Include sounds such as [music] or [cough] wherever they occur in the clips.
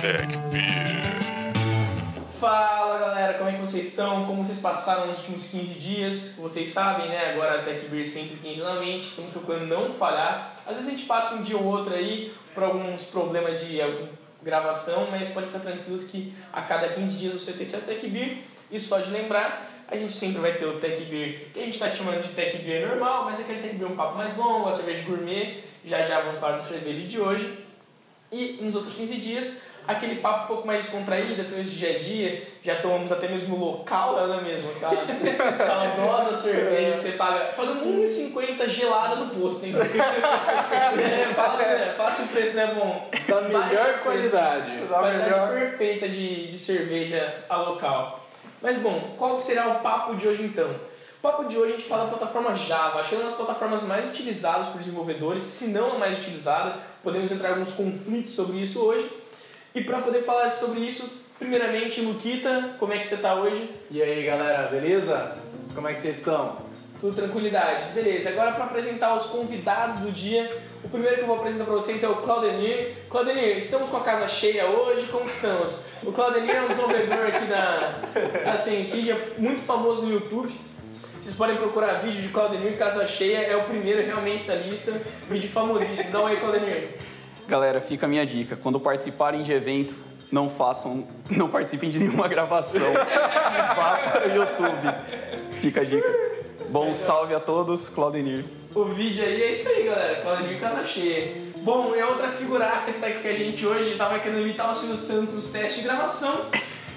Tech Beer. Fala galera, como é que vocês estão? Como vocês passaram nos últimos 15 dias? Vocês sabem, né? Agora a Tech Beer sempre quinzenalmente, estamos procurando não falhar. Às vezes a gente passa um dia ou outro aí por alguns problemas de algum- gravação, mas pode ficar tranquilos que a cada 15 dias você ter seu Tech Beer. E só de lembrar, a gente sempre vai ter o Tech Beer, que a gente está chamando de Tech Beer normal, mas é aquele Tech Beer um papo mais longo, a cerveja gourmet. Já já vamos falar da cerveja de hoje. E nos outros 15 dias, aquele papo um pouco mais descontraído, coisas do dia a dia. Já tomamos até mesmo local, não é mesmo? Aquela saudosa cerveja que você paga. Paga 1,50 gelada no posto, hein? [laughs] é, fala, se, né? fala se o preço não é bom. Da melhor qualidade. Da Qualidade melhor. perfeita de, de cerveja a local. Mas bom, qual será o papo de hoje então? O papo de hoje a gente fala da plataforma Java, acho que é uma das plataformas mais utilizadas por desenvolvedores, se não a mais utilizada. Podemos entrar em alguns conflitos sobre isso hoje. E para poder falar sobre isso, primeiramente, Luquita, como é que você está hoje? E aí galera, beleza? Como é que vocês estão? Tudo tranquilidade. Beleza, agora para apresentar os convidados do dia, o primeiro que eu vou apresentar para vocês é o Claudenir. Claudenir, estamos com a casa cheia hoje, como estamos? O Claudenir é um desenvolvedor aqui da, Sensidia, muito famoso no YouTube. Vocês podem procurar vídeo de Claudenir Casa Cheia, é o primeiro realmente da lista, vídeo famosíssimo. Dá um aí, Claudenir. Galera, fica a minha dica. Quando participarem de evento, não façam, [laughs] não participem de nenhuma gravação. [laughs] Vá para o YouTube. Fica a dica. Bom salve a todos, Claudenir. O vídeo aí é isso aí, galera. Claudinho Casa Cheia. Bom, e a outra figuraça que tá aqui com a gente hoje, tava querendo imitar o Silvio Santos nos testes de gravação.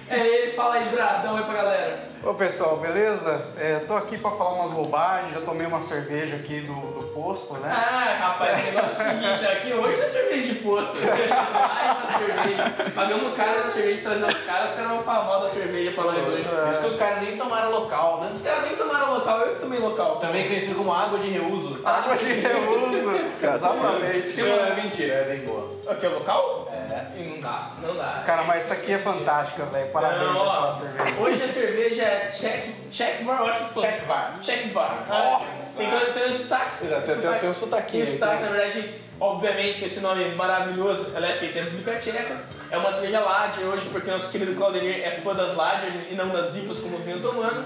É ele, fala aí, braço, dá um oi pra galera. Ô pessoal, beleza? É, tô aqui pra falar umas bobagens, já tomei uma cerveja aqui do, do posto, né? Ah, rapaz, o negócio é o seguinte, aqui hoje não é cerveja de posto. Hoje é live da cerveja. Pagamos caro na cerveja de trazer os caras, os caras vão falar mal da cerveja pra nós hoje. É. Isso que os caras nem tomaram local, né? Os caras nem tomaram local, eu que tomei local. Também conhecido como água de reuso. Água de reuso, exatamente. Tem uma- É mentira, é bem boa. Aqui é o local? É. E não dá, não dá. Cara, mas isso aqui é fantástica, velho. Parabéns Não, ó, pela cerveja. Hoje a cerveja é check, check bar, eu acho que foi. Check bar. Check. Ah, tem, tem, tem um sotaque. Exato, tem- tem- tem um sotaquinho Tem aí sotaque, na verdade, obviamente, com esse nome maravilhoso, ela é feita em República Tcheca. É uma cerveja Lager hoje, porque nosso querido Claudenir é fã das Lagers e não das IPAs como vinha tomando.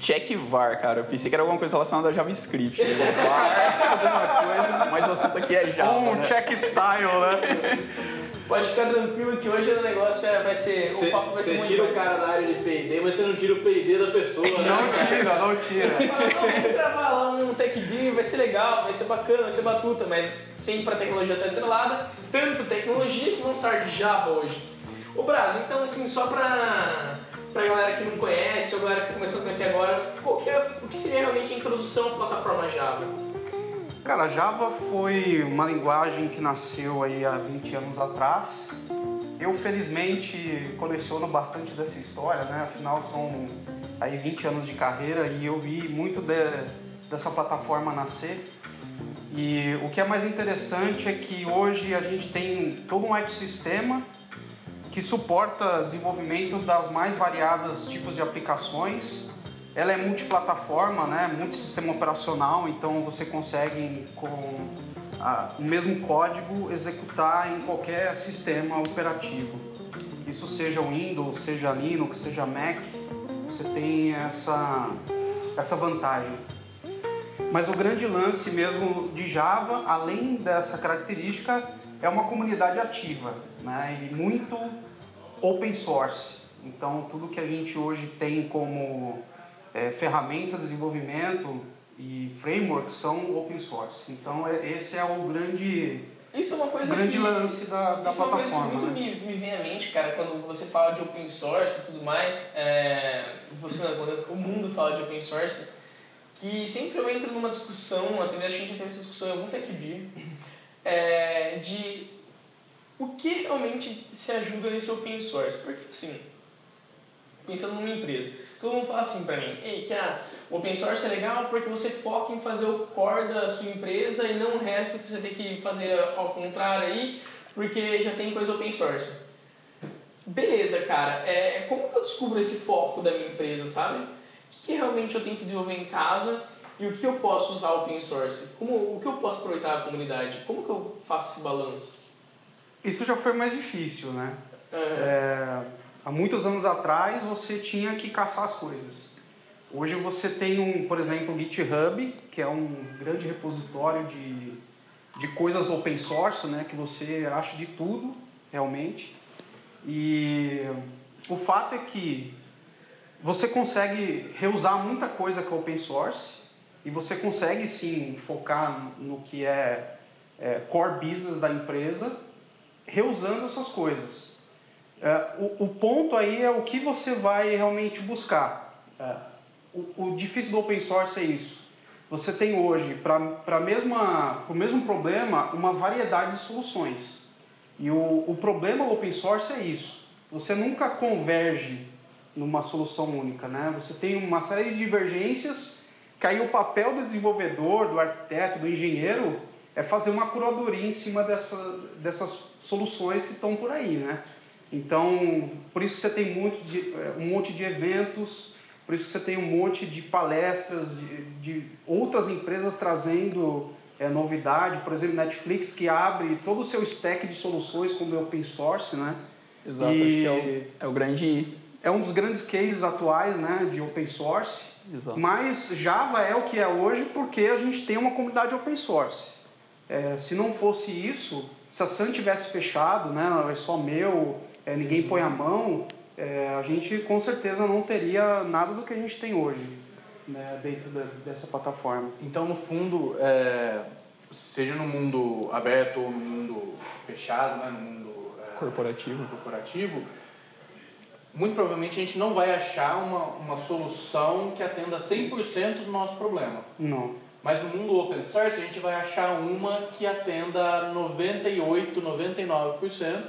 Check VAR, cara. Eu pensei que era alguma coisa relacionada a JavaScript. né? VAR, [laughs] alguma coisa, mas o assunto aqui é Java, Um né? check style, né? [laughs] Pode ficar tranquilo que hoje o negócio é- vai ser. o papo vai ser Você muito tira o cara da área de P&D, mas você não tira o P&D da pessoa, Não né? tira, não tira. Fala, não, vamos gravar lá um tech beer, vai ser legal, vai ser bacana, vai ser batuta, mas sempre a tecnologia está atrelada, tanto tecnologia que vamos falar de Java hoje. O Brasil, então assim, só pra, pra galera que não conhece, ou galera que tá começando a conhecer agora, qual que é, o que seria realmente a introdução à plataforma Java? Cara, Java foi uma linguagem que nasceu aí há 20 anos atrás. Eu, felizmente, coleciono bastante dessa história, né? Afinal, são aí 20 anos de carreira e eu vi muito de- dessa plataforma nascer. E o que é mais interessante é que hoje a gente tem todo um ecossistema que suporta desenvolvimento das mais variadas tipos de aplicações. Ela é multiplataforma, né? multisistema operacional, então você consegue com ah, o mesmo código executar em qualquer sistema operativo. Isso seja Windows, seja Linux, seja Mac, você tem essa, essa vantagem. Mas o grande lance mesmo de Java, além dessa característica, é uma comunidade ativa né? e muito open source. Então, tudo que a gente hoje tem como é, ferramentas de desenvolvimento e frameworks são open source. Então, é- esse é o grande, Isso é uma coisa grande que... lance da, da Isso é uma coisa que plataforma. muito né? me, me vem à mente, cara, quando você fala de open source e tudo mais, é, você, quando o mundo fala de open source, que sempre eu entro numa discussão, até mesmo a gente já teve essa discussão em algum Tech Beer, é, de o que realmente se ajuda nesse open source. Porque, assim, pensando numa empresa, todo mundo fala assim pra mim, ei, que o open source é legal porque você foca em fazer o core da sua empresa e não o resto que você tem que fazer ao contrário aí, porque já tem coisa open source. Beleza, cara, é, como que eu descubro esse foco da minha empresa, sabe? O que, que realmente eu tenho que desenvolver em casa e o que eu posso usar open source? Como, o que eu posso aproveitar da comunidade? Como que eu faço esse balanço? Isso já foi mais difícil, né? É, há muitos anos atrás você tinha que caçar as coisas. Hoje você tem um, por exemplo, o GitHub, que é um grande repositório de, de coisas open source, né, que você acha de tudo, realmente. E o fato é que você consegue reusar muita coisa que é open source e você consegue sim focar no que é, é core business da empresa reusando essas coisas. É, o, o, ponto aí é o que você vai realmente buscar. É, o, o, difícil do open source é isso. Você tem hoje, para o mesmo problema, uma variedade de soluções. E o, o problema do open source é isso. Você nunca converge numa solução única. Né? Você tem uma série de divergências, que aí o papel do desenvolvedor, do arquiteto, do engenheiro é fazer uma curadoria em cima dessa, dessas soluções que estão por aí, né? Então, por isso você tem muito de, é, um monte de eventos, por isso você tem um monte de palestras de, de outras empresas trazendo é, novidade, por exemplo, Netflix que abre todo o seu stack de soluções como é open source, né? Exato, e acho que é o, é o grande... É um dos grandes cases atuais né, de open source, Exato. mas Java é o que é hoje porque a gente tem uma comunidade open source. É, se não fosse isso, se a Sun tivesse fechado, né, é só meu, é, ninguém põe a mão, é, a gente com certeza não teria nada do que a gente tem hoje né, dentro da, dessa plataforma. Então, no fundo, é, seja no mundo aberto ou no mundo fechado, né, no mundo é, corporativo. corporativo, muito provavelmente a gente não vai achar uma, uma solução que atenda 100% do nosso problema. Não. Mas no mundo open source a gente vai achar uma que atenda 98, 99%,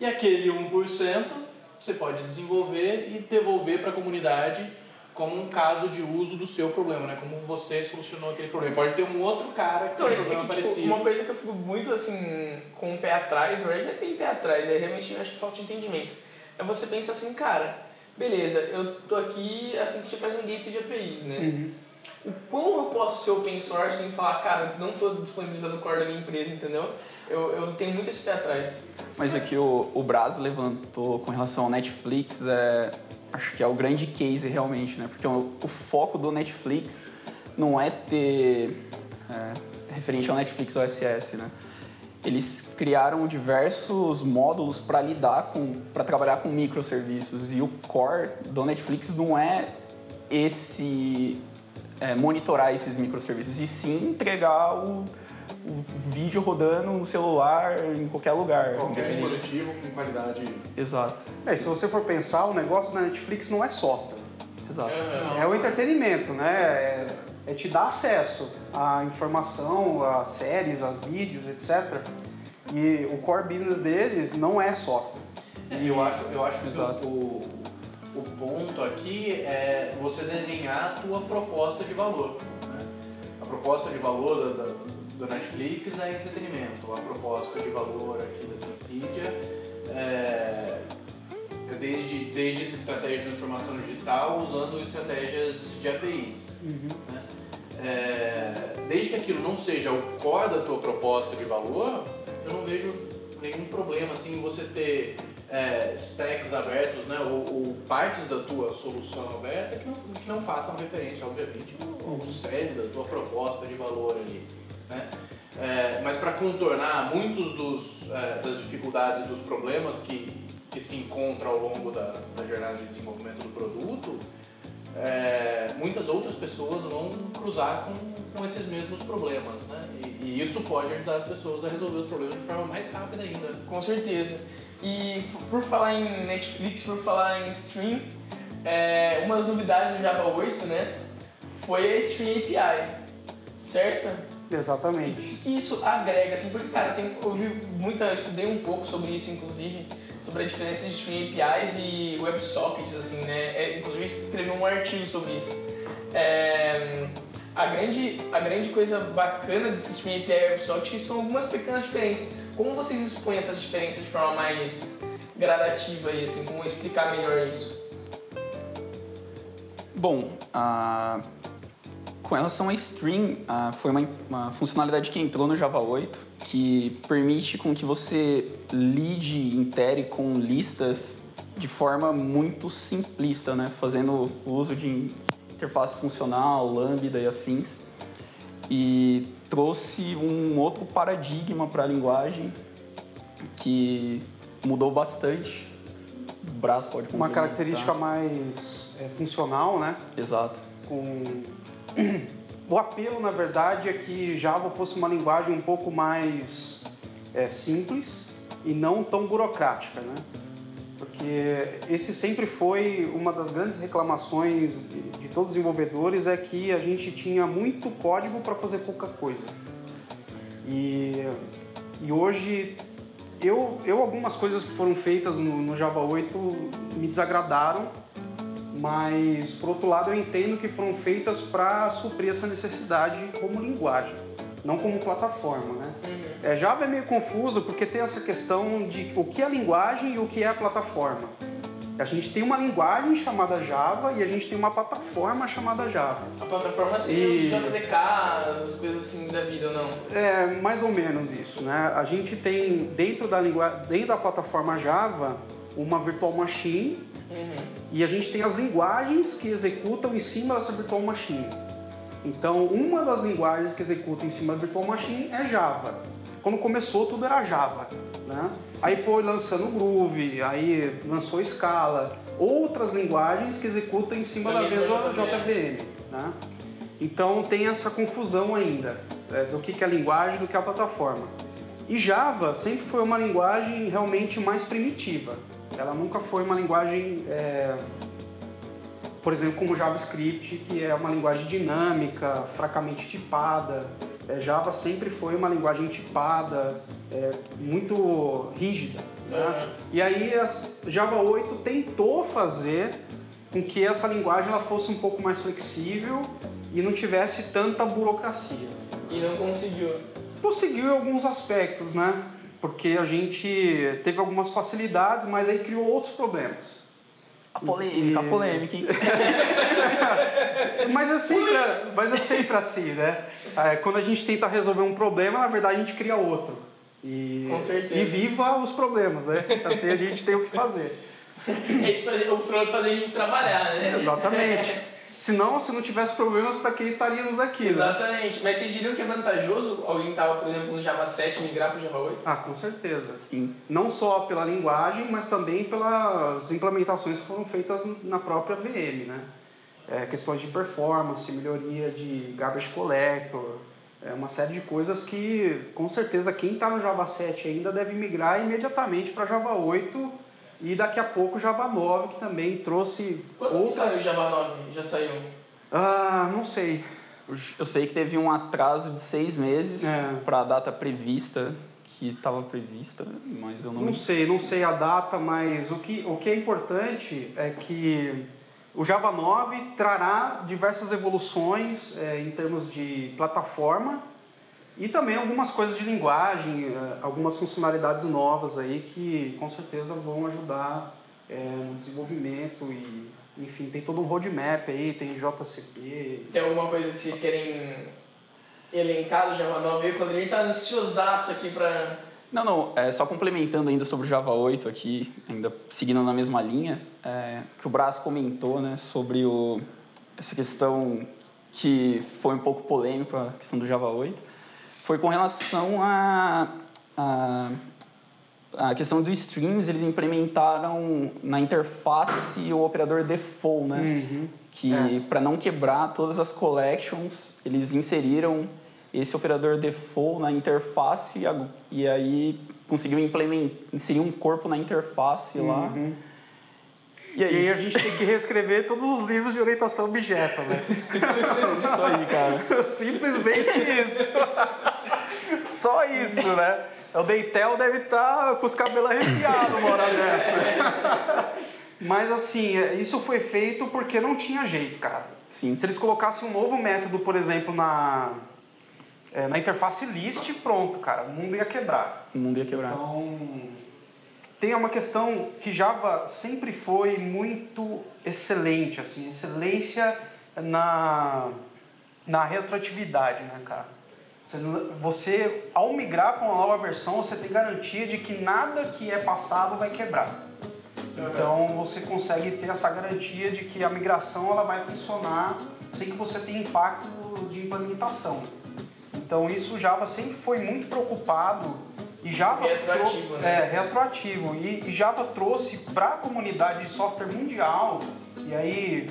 e aquele 1% você pode desenvolver e devolver para a comunidade como um caso de uso do seu problema, né? Como você solucionou aquele problema. Pode ter um outro cara que então, tem um é problema que, tipo, parecido. Uma coisa que eu fico muito assim, com o pé atrás, na verdade não é bem pé atrás, é realmente eu acho que falta de entendimento. É você pensar assim, cara, beleza, eu tô aqui, assim, que a gente faz um gateway de APIs, né? Uhum o quão eu posso ser open source e falar, cara, não estou disponibilizando o core da minha empresa, entendeu? Eu, eu tenho muito esse pé atrás. Mas aqui o, o Braz levantou com relação ao Netflix, é, acho que é o grande case realmente, né? Porque o, o foco do Netflix não é ter, é, referente ao Netflix OSS, né? Eles criaram diversos módulos para lidar com, para trabalhar com microserviços e o core do Netflix não é esse é, monitorar esses microserviços, e sim entregar o, o, vídeo rodando no celular, em qualquer lugar. Qualquer dispositivo com qualidade. Exato. É, se você for pensar, o negócio da Netflix não é software. Exato. É, é o entretenimento, né? É, é, te dar acesso à informação, a séries, a vídeos, etc. E o core business deles não é software. É, eu acho, eu acho que o, o ponto aqui é você desenhar a tua proposta de valor. Né? A proposta de valor da, do Netflix é entretenimento. A proposta de valor aqui da Sensidia é, é desde, desde estratégia de transformação digital usando estratégias de APIs. Uhum. Né? É, desde que aquilo não seja o core da tua proposta de valor, eu não vejo nenhum problema assim você ter é, stacks abertos, né, ou, ou, partes da tua solução aberta que não, que não façam referência, obviamente, ao, cerne da tua proposta de valor ali. Né? É, mas para contornar muitos dos, é, das dificuldades e dos problemas que, que se encontram ao longo da, da jornada de desenvolvimento do produto, é, muitas outras pessoas vão cruzar com, com esses mesmos problemas, né? E, e, isso pode ajudar as pessoas a resolver os problemas de forma mais rápida ainda. Com certeza. E por falar em Netflix, por falar em stream, é, uma das novidades do Java 8, né, foi a Stream API, certo? Exatamente. E o que isso agrega, assim, porque, cara, tem, eu vi muita, estudei um pouco sobre isso, inclusive, sobre a diferença de Stream APIs e WebSockets, assim, né, é, inclusive escrevi um artigo sobre isso. É, a, grande, a grande coisa bacana desse Stream API e WebSocket são algumas pequenas diferenças como vocês expõem essas diferenças de forma mais gradativa e assim, como explicar melhor isso? Bom, ah, Com relação a Stream, ah, foi uma, uma, funcionalidade que entrou no Java 8 que permite com que você lide, intere com listas de forma muito simplista, né? fazendo uso de interface funcional, lambda e afins. E trouxe um outro paradigma para a linguagem que mudou bastante. O braço pode Uma característica mais é, funcional, né? Exato. Com o apelo, na verdade, é que Java fosse uma linguagem um pouco mais é, simples e não tão burocrática, né? Porque esse sempre foi uma das grandes reclamações de, de todos os desenvolvedores é que a gente tinha muito código para fazer pouca coisa. E, e hoje eu, eu algumas coisas que foram feitas no, no Java 8 me desagradaram mas por outro lado eu entendo que foram feitas para suprir essa necessidade como linguagem, não como plataforma, né? Uhum. É, Java é meio confuso porque tem essa questão de o que é linguagem e o que é a plataforma. A gente tem uma linguagem chamada Java e a gente tem uma plataforma chamada Java. A plataforma seria e... os JDK, as coisas assim da vida, não? É, mais ou menos isso, né? A gente tem dentro da linguagem, dentro da plataforma Java, uma virtual machine Uhum. E a gente tem as linguagens que executam em cima dessa virtual machine. Então, uma das linguagens que executa em cima da virtual machine é Java. Quando começou, tudo era Java. Né? Aí foi lançando Groove, aí lançou Scala, outras linguagens que executam em cima da mesma JVM. Né? Então, tem essa confusão ainda é, do que é a linguagem do que é a plataforma. E Java sempre foi uma linguagem realmente mais primitiva. Ela nunca foi uma linguagem, é, por exemplo, como JavaScript, que é uma linguagem dinâmica, fracamente tipada. É, Java sempre foi uma linguagem tipada, é, muito rígida. Né? Uhum. E aí a Java 8 tentou fazer com que essa linguagem ela fosse um pouco mais flexível e não tivesse tanta burocracia. E não conseguiu? Conseguiu em alguns aspectos, né? Porque a gente teve algumas facilidades, mas aí criou outros problemas. A polêmica, e... a polêmica, hein? [laughs] mas, é sempre, mas é sempre assim, né? É, quando a gente tenta resolver um problema, na verdade a gente cria outro. E, Com certeza. E viva os problemas, né? Assim a gente tem o que fazer. É isso o trouxe fazer a gente trabalhar, né? Exatamente. [laughs] Senão, se não tivesse problemas, para que estaríamos aqui? Né? Exatamente. Né? Mas vocês diriam que é vantajoso alguém estar, por exemplo, no Java 7 migrar para o Java 8? Ah, com certeza. Sim. Não só pela linguagem, mas também pelas implementações que foram feitas na própria VM, né? É, questões de performance, melhoria de garbage collector, é uma série de coisas que, com certeza, quem está no Java 7 ainda deve migrar imediatamente para Java 8 e daqui a pouco Java 9, que também trouxe. Quando outras... saiu o Java 9? Já saiu? Ah, não sei. Eu sei que teve um atraso de seis meses é. para a data prevista, que estava prevista, mas eu não. Não sei, não sei a data, mas o que, o que é importante é que o Java 9 trará diversas evoluções é, em termos de plataforma e também algumas coisas de linguagem, eh, algumas funcionalidades novas aí que com certeza vão ajudar é, no desenvolvimento e enfim, tem todo um roadmap aí, tem JCP. Tem alguma coisa que vocês querem elencar do Java 9? O Claudinei está ansiosaço aqui para... Não, não, é, só complementando ainda sobre o Java 8 aqui, ainda seguindo na mesma linha, é, que o Brás comentou né, sobre o, essa questão que foi um pouco polêmica, a questão do Java 8 foi com relação a, a, a questão do streams, eles implementaram na interface o operador default, né? Uhum. Que é. para não quebrar todas as collections, eles inseriram esse operador default na interface e aí conseguiu implementar, inserir um corpo na interface lá. Uhum. E aí? e aí? a gente tem que reescrever todos os livros de orientação objeto, né? [laughs] isso aí, cara. [laughs] Simplesmente isso. Só isso, né? O Deitel deve estar tá com os cabelos arrepiados uma hora dessa. [laughs] Mas assim, é, isso foi feito porque não tinha jeito, cara. Sim. Se eles colocassem um novo método, por exemplo, na, é, na interface list, pronto, cara, o mundo ia quebrar. O mundo ia quebrar. Então, tem uma questão que Java sempre foi muito excelente, assim, excelência na na retroatividade, né, cara? Você, ao migrar para uma nova versão, você tem garantia de que nada que é passado vai quebrar. Então você consegue ter essa garantia de que a migração ela vai funcionar sem que você tenha impacto de implementação. Então isso o Java sempre foi muito preocupado e Java retroativo, trou- né? É, retroativo. E, e Java trouxe para a comunidade de software mundial e aí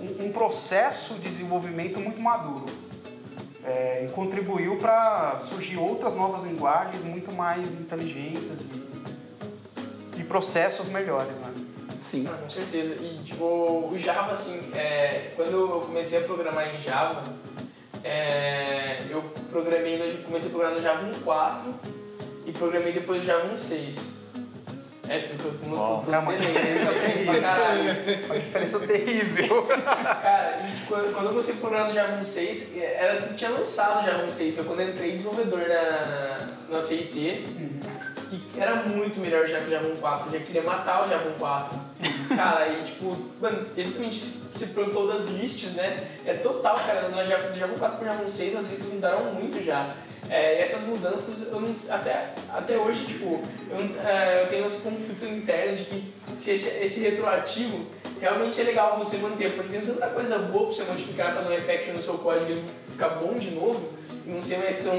um, um processo de desenvolvimento muito maduro. É, e contribuiu para surgir outras novas linguagens muito mais inteligentes e, e processos melhores, né? Sim. Ah, com certeza. E tipo, o Java, assim, é, quando eu comecei a programar em Java, é, eu programei, no, comecei a programar no Java 1.4 e programei depois no Java 1.6. É, você viu como eu Uau. tô É uma diferença pra caralho. terrível. Uma diferença terrível. Cara, e tipo, quando eu comecei a programar no Java 1.6, era assim tinha lançado o Java 1.6, foi quando eu entrei desenvolvedor na, na CIT. E era muito melhor já que o Java 1.4, eu já queria matar o Java 1.4. Cara, e tipo, mano, exatamente isso você falou das lists, né? É total, cara, no Java, do Java 1.4 pro Java 1.6 as listas mudaram muito já. É, essas mudanças, não, até, até hoje, tipo, eu, é, eu tenho esse conflito interno de que se esse, esse retroativo realmente é legal você manter, porque tem tanta coisa boa pra você modificar, fazer um refactor no seu código e ficar bom de novo, e não ser mais tão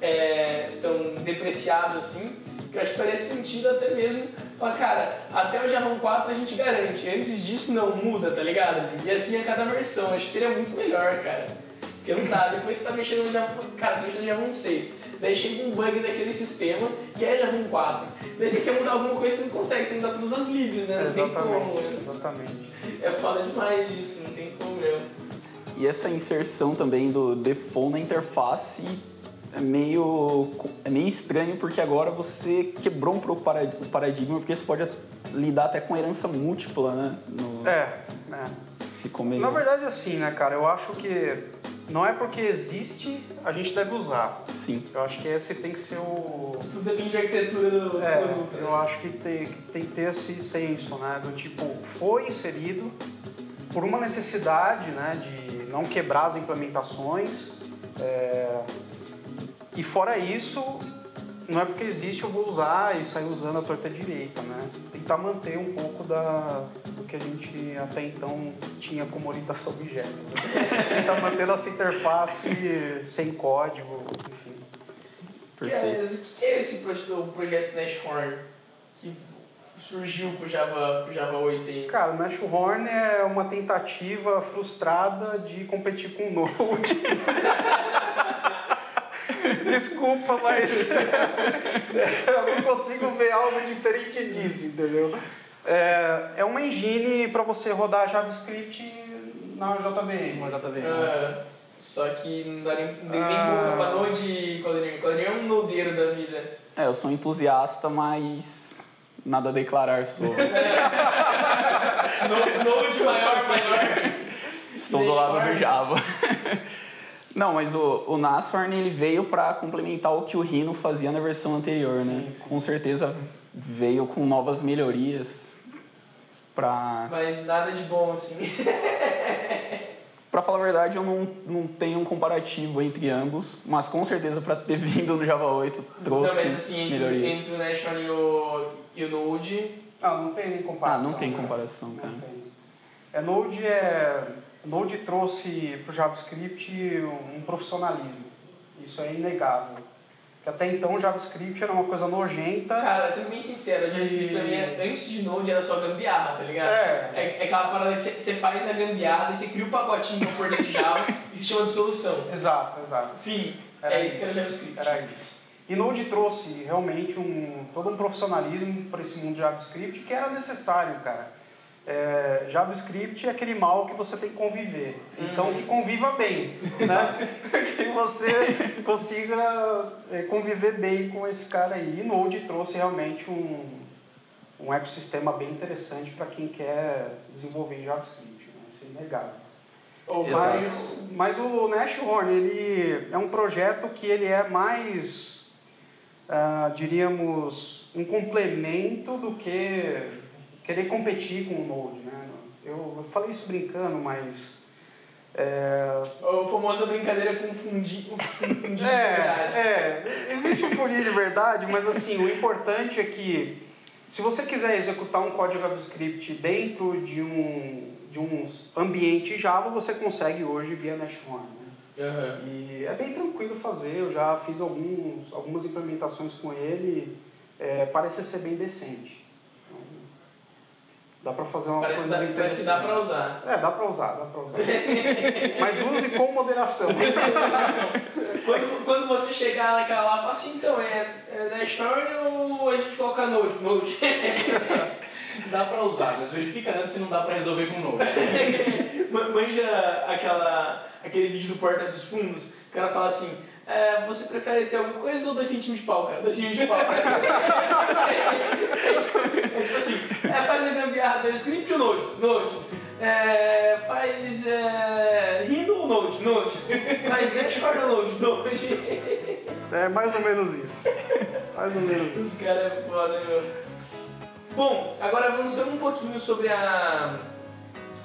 é, tão depreciado assim, que eu acho que faria sentido até mesmo falar, cara, até o Java 4 a gente garante, antes disso não muda, tá ligado? E assim a cada versão, acho que seria muito melhor, cara. Porque não dá, depois você tá mexendo no Java, cara, tá mexendo no Java 6, daí chega um bug daquele sistema que é Java 4, daí você quer mudar alguma coisa que não consegue, você tem que dar todas as libs, né? Não tem como, Exatamente, né? exatamente. É foda demais isso, não tem como mesmo. E essa inserção também do default na interface é meio, é meio estranho porque agora você quebrou um pouco o parad- o paradigma porque você pode lidar até com herança múltipla, né? No- É, é. Ficou meio... Na verdade, assim, né, cara, eu acho que não é porque existe, a gente deve usar. Sim. Eu acho que esse tem que ser o. Tudo depende da arquitetura do É, produto. né? eu acho que tem, que tem que ter esse senso, né? Do tipo, foi inserido por uma necessidade, né? De não quebrar as implementações. é, E fora isso, não é porque existe eu vou usar e sair usando a torta direita, né? Tentar manter um pouco da, do que a gente até então tinha como orientação objeto. Né? [laughs] Tentar manter nossa interface sem código, enfim. Perfeito. Mas o que é esse projeto, o projeto Nashorn que surgiu pro Java, pro Java 8 aí? Cara, o Nashorn é uma tentativa frustrada de competir com o Node. [laughs] Desculpa, mas [laughs] eu não consigo ver algo diferente disso, entendeu? É, é uma engine para você rodar JavaScript na JVM. Uma JVM. Ah, só que não dá nem, nem, nem Ah. boca pra Node e Coderinho. Coderinho é um nodeiro da vida. É, eu sou entusiasta, mas nada a declarar sobre. [laughs] [laughs] No, node maior, maior. Estou do lado do. Java. Não, mas o, o Nashorn ele veio para complementar o que o Rhino fazia na versão anterior, né? Sim, sim. Com certeza veio com novas melhorias para Mas nada de bom assim. [laughs] Para falar a verdade, eu não, não tenho um comparativo entre ambos, mas com certeza para ter [laughs] vindo no Java 8 trouxe não, mas assim, entre, melhorias. entre o Nashorn e o, e o Node, Não, não tem nem comparação. Ah, não tem né? comparação, cara. Não tem. É, Node, é, Node trouxe para o JavaScript um profissionalismo. Isso é inegável. Porque até então o JavaScript era uma coisa nojenta. cara, sendo bem sincero, a JavaScript pra mim, é- antes de Node era só gambiarra, tá ligado? É. É, é aquela parada que você- faz a gambiarra, você cria o pacotinho pra pôr dentro de Java [laughs] e se chama de solução. Exato, exato. Enfim, Era é isso que era JavaScript. Era isso. E Node trouxe realmente um, todo um profissionalismo para esse mundo de JavaScript que era necessário, cara. É, JavaScript é aquele mal que você tem que conviver. Então, Uhum. que conviva bem. [laughs] Né? que você consiga é, conviver bem com esse cara aí. E Node trouxe realmente um, um ecossistema bem interessante para quem quer desenvolver JavaScript. Né? Isso é inegável. Vários. Mas o Nashorn, ele é um projeto que ele é mais, ah, diríamos, um complemento do que querer competir com o Node, né? Eu, falei isso brincando, mas É, A famosa brincadeira confundir, confundir de verdade. É, é, existe um furinho de verdade, mas assim, o importante é que se você quiser executar um código JavaScript dentro de um, de um ambiente Java, você consegue hoje via Nashorn. Né? Aham. E é bem tranquilo fazer, eu já fiz alguns, algumas implementações com ele, é, parece ser bem decente. Dá pra fazer umas Parece, coisas dá- parece que dá pra interessantes. usar. É, dá pra usar, dá pra usar. [laughs] Mas use com moderação. Quando, quando você chegar naquela lá, fala assim, então, é, é Nashorn ou a gente coloca Node? Node. [laughs] Dá pra usar, mas verifica antes se não dá pra resolver com o Node. [laughs] Ma- Manja aquela, aquele vídeo do Porta dos Fundos, o cara fala assim, é, você prefere ter alguma coisa ou dois centímetros de pau, cara? Dois centímetros de pau. [laughs] é tipo assim, é, faz a gambiarra do script ou Node? Node. É, faz é, Rhino ou Node? Node. Faz Nashorn ou Node? Node. É mais ou menos isso. Mais ou menos isso. Os caras é foda, meu. Bom, agora avançando um pouquinho sobre a,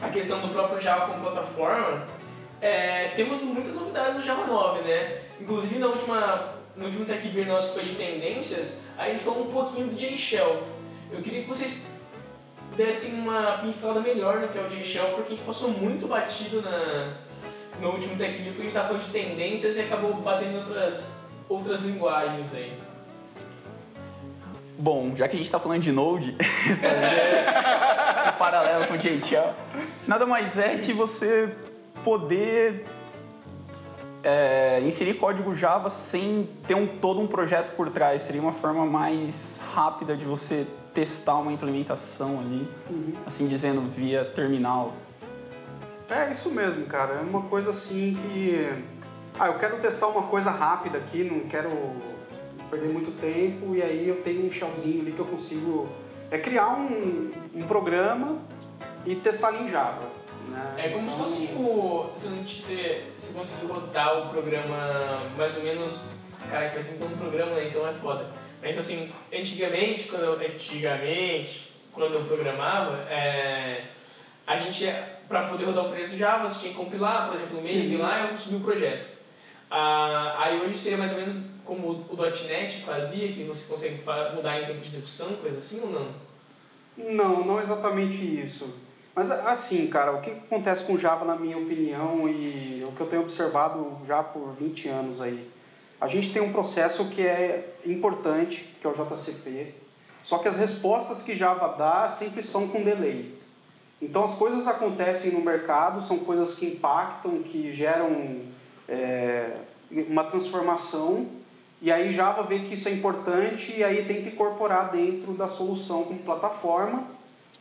a questão do próprio Java como plataforma, é, temos muitas novidades no Java 9, né? Inclusive na última, no último Tech Beer nosso que foi de tendências, a gente falou um pouquinho do JShell. Eu queria que vocês dessem uma pincelada melhor no que é o JShell, porque a gente passou muito batido na, no último Tech Beer, porque a gente estava falando de tendências e acabou batendo em outras, outras linguagens aí. Bom, já que a gente está falando de Node, [laughs] fazer um paralelo com o JShell, nada mais é que você poder é, inserir código Java sem ter um, todo um projeto por trás. Seria uma forma mais rápida de você testar uma implementação ali, assim dizendo, via terminal. É isso mesmo, cara. É uma coisa assim que. Ah, eu quero testar uma coisa rápida aqui, não quero perder muito tempo, e aí eu tenho um shellzinho ali que eu consigo. É criar um, um programa e testar ali em Java. É como se fosse tipo, você, você conseguir rodar o programa mais ou menos. Cara, que assim, então um programa? Então é foda. Mas tipo assim, antigamente, quando eu, antigamente, quando eu programava, é, a gente, para poder rodar o projeto Java, você tinha que compilar, por exemplo, o e-mail, vir lá e subir o projeto. Ah, aí hoje seria mais ou menos como o .NET fazia, que você consegue mudar em tempo de execução, coisa assim ou não? Não, não exatamente isso. Mas assim, cara, o que acontece com Java, na minha opinião, e o que eu tenho observado já por 20 anos aí? A gente tem um processo que é importante, que é o JCP, só que as respostas que Java dá sempre são com delay. Então as coisas acontecem no mercado, são coisas que impactam, que geram é, uma transformação, e aí Java vê que isso é importante e aí tenta incorporar dentro da solução como plataforma.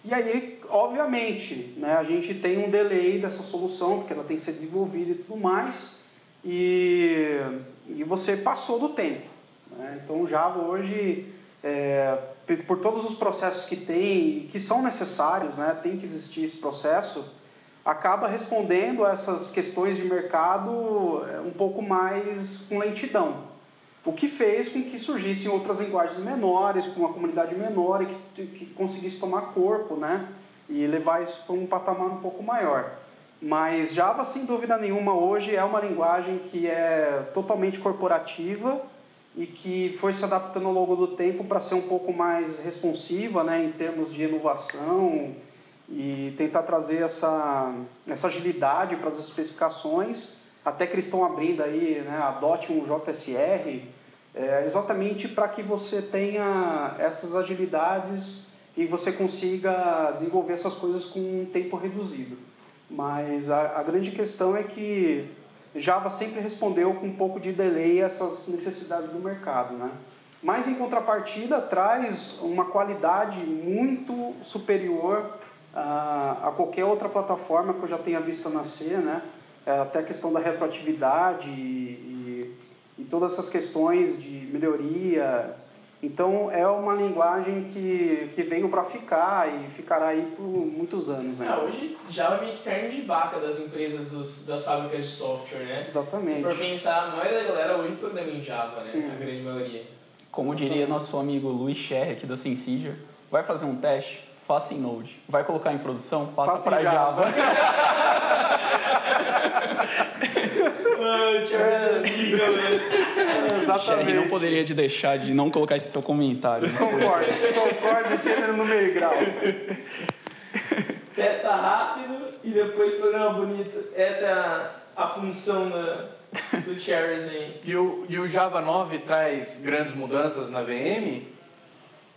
E aí, obviamente, né, a gente tem um delay dessa solução, porque ela tem que ser desenvolvida e tudo mais, e, e você passou do tempo. né? Então, Java hoje, é, por- todos os processos que tem, que são necessários, né, tem que existir esse processo, acaba respondendo a essas questões de mercado é, um pouco mais com lentidão. O que fez com que surgissem outras linguagens menores, com uma comunidade menor e que, que conseguisse tomar corpo, né? E levar isso para um patamar um pouco maior. Mas Java, sem dúvida nenhuma, hoje é uma linguagem que é totalmente corporativa e que foi se adaptando ao longo do tempo para ser um pouco mais responsiva, né? Em termos de inovação e tentar trazer essa, essa agilidade para as especificações até que eles estão abrindo aí, né, adote um JSR, é, exatamente para que você tenha essas agilidades e você consiga desenvolver essas coisas com um tempo reduzido. Mas a, a grande questão é que Java sempre respondeu com um pouco de delay essas necessidades do mercado, né? Mas em contrapartida traz uma qualidade muito superior a, a qualquer outra plataforma que eu já tenha visto nascer, né? É, até a questão da retroatividade e, e, e todas essas questões de melhoria. Então é uma linguagem que, que veio para ficar e ficará aí por muitos anos. Né? Ah, hoje Java é meio que carne de vaca das empresas, dos, das fábricas de software, né? Exatamente. Se for pensar, a maioria da galera hoje programa em Java, né? Hum. A grande maioria. Como diria nosso amigo Luiz Scherr aqui da Sensiger, vai fazer um teste, faça em Node. Vai colocar em produção, passa para Java. Java. Sherry Exatamente. não poderia de deixar de não colocar esse seu comentário. Concordo, concordo, gênero no meio grau. Testa rápido e depois programa bonito. Essa é a, a função da, do Charles aí. E o, e o Java 9 traz grandes mudanças na VM?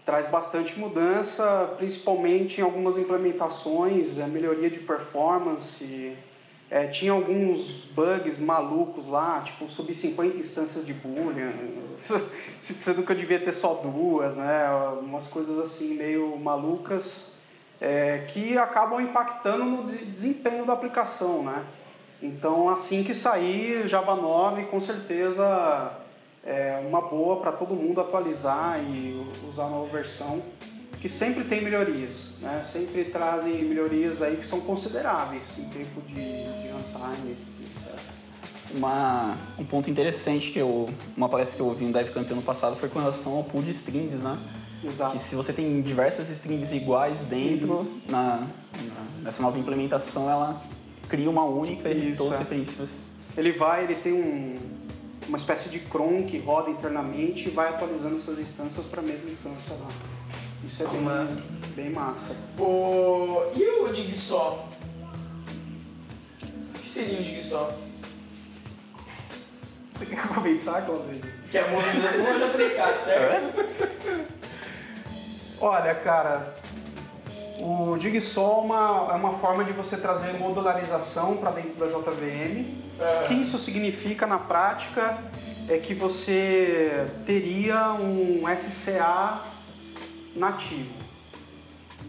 Traz bastante mudança, principalmente em algumas implementações, a melhoria de performance. É, tinha alguns bugs malucos lá, tipo subir 50 instâncias de Boolean. [laughs] Você nunca devia ter só duas, né? Umas coisas assim meio malucas é, que acabam impactando no des- desempenho da aplicação, né? Então, assim que sair Java 9, com certeza é uma boa para todo mundo atualizar e usar a nova versão, que sempre tem melhorias, né? Sempre trazem melhorias aí que são consideráveis em tempo de, de runtime, etc. Uma, um ponto interessante que eu, uma palestra que eu ouvi no DevCamp ano passado foi com relação ao pool de strings, né? Exato. Que se você tem diversas strings iguais dentro, na, na- nessa nova implementação, ela cria uma única e todas é. as referências. Ele vai, ele tem um, uma espécie de cron que roda internamente e vai atualizando essas instâncias para a mesma instância lá. Isso é bem Massa. bem massa. O... E o Jigsaw? O que seria o Jigsaw? Você quer comentar, Claudio? Que é a movimentação é JPK, certo? Olha, cara, o Jigsaw é uma, é uma forma de você trazer modularização para dentro da JVM. O que isso significa na prática é que você teria um SCA nativo.